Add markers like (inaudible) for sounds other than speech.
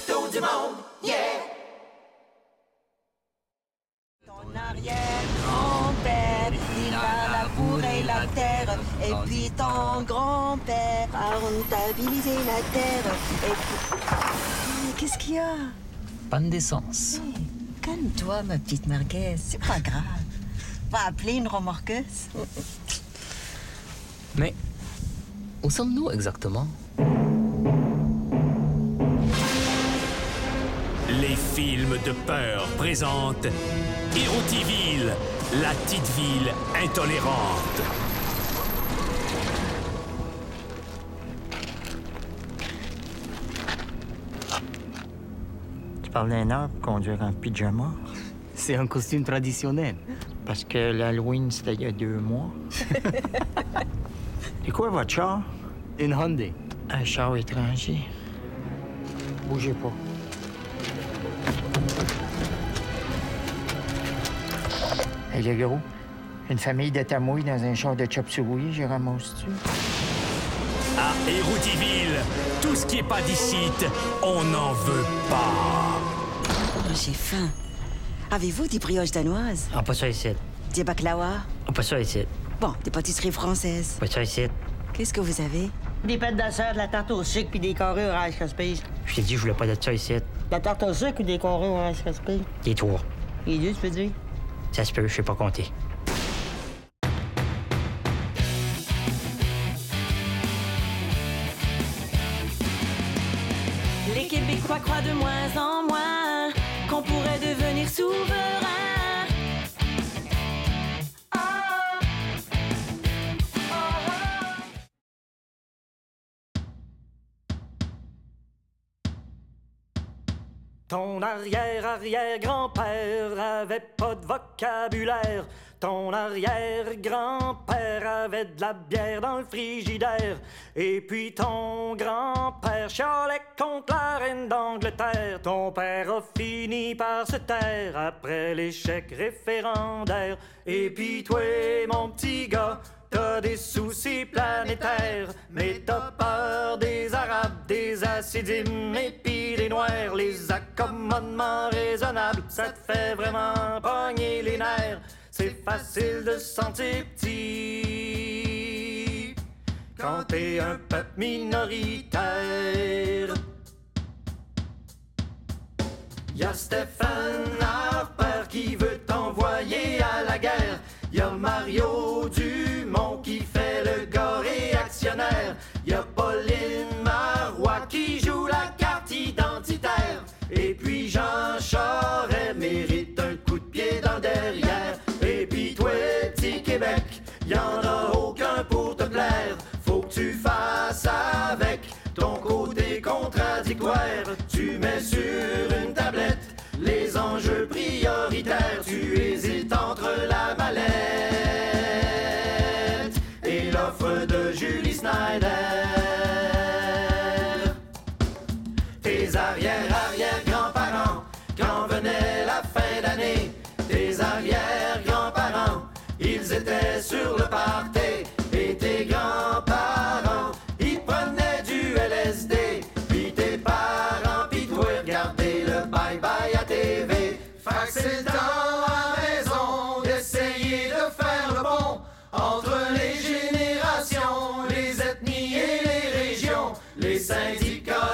fait tour du monde, yeah! Ton arrière-grand-père, il a labouré la terre. Et puis ton grand-père a rentabilisé la terre. Et puis... Qu'est-ce qu'il y a? Panne d'essence. Hey, Calme-toi, ma petite merguez, c'est pas grave. Va appeler une remorqueuse. Mais où sommes-nous exactement? Les films de peur présentent Héroutiville, la petite ville intolérante. Tu parles d'un pour conduire en pyjama? C'est un costume traditionnel. Parce que l'Halloween, c'était il y a deux mois. (laughs) C'est quoi votre char? Une Hyundai. Un char étranger. Bougez pas. Hey, le gros, une famille de tamouilles dans un char de chop suey, je ramasse-tu? À Héroutiville, tout ce qui est pas d'ici, on n'en veut pas. Oh, J'ai faim. Avez-vous des brioches danoises? Ah, pas ça ici. Des baklawa Ah, pas ça ici. Bon, des pâtisseries françaises. Pas ça ici. Qu'est-ce que vous avez? Des pâtes de de la tarte au sucre puis des carrés au Rice Krispies. Je t'ai dit, je voulais pas de ça ici. De La tarte au sucre ou des carrés au Rice Krispies? Les trois. Les deux, tu peux dire? Ça se peut, je sais pas compter. Les Québécois croient de moins en moins qu'on pourrait devenir souverain. Ton arrière-arrière-grand-père avait pas de vocabulaire. Ton arrière-grand-père avait de la bière dans le frigidaire. Et puis ton grand-père chialait contre la reine d'Angleterre. Ton père a fini par se taire après l'échec référendaire. Et puis toi, mon petit gars, T'as des soucis planétaires, mais t'as peur des Arabes, des Assidim et puis Les accommodements raisonnables, ça te fait vraiment pogner les nerfs. C'est facile de se sentir petit quand t'es un peuple minoritaire. Y'a Stéphane Harper qui veut t'envoyer à la guerre. Y'a Mario sur une tablette les enjeux prioritaires. Tu hésites entre la mallette et l'offre de Julie Snyder. Tes arrière-arrière-grands-parents, quand venait la fin d'année, tes arrière-grands-parents, ils étaient sur le party. Les syndicats,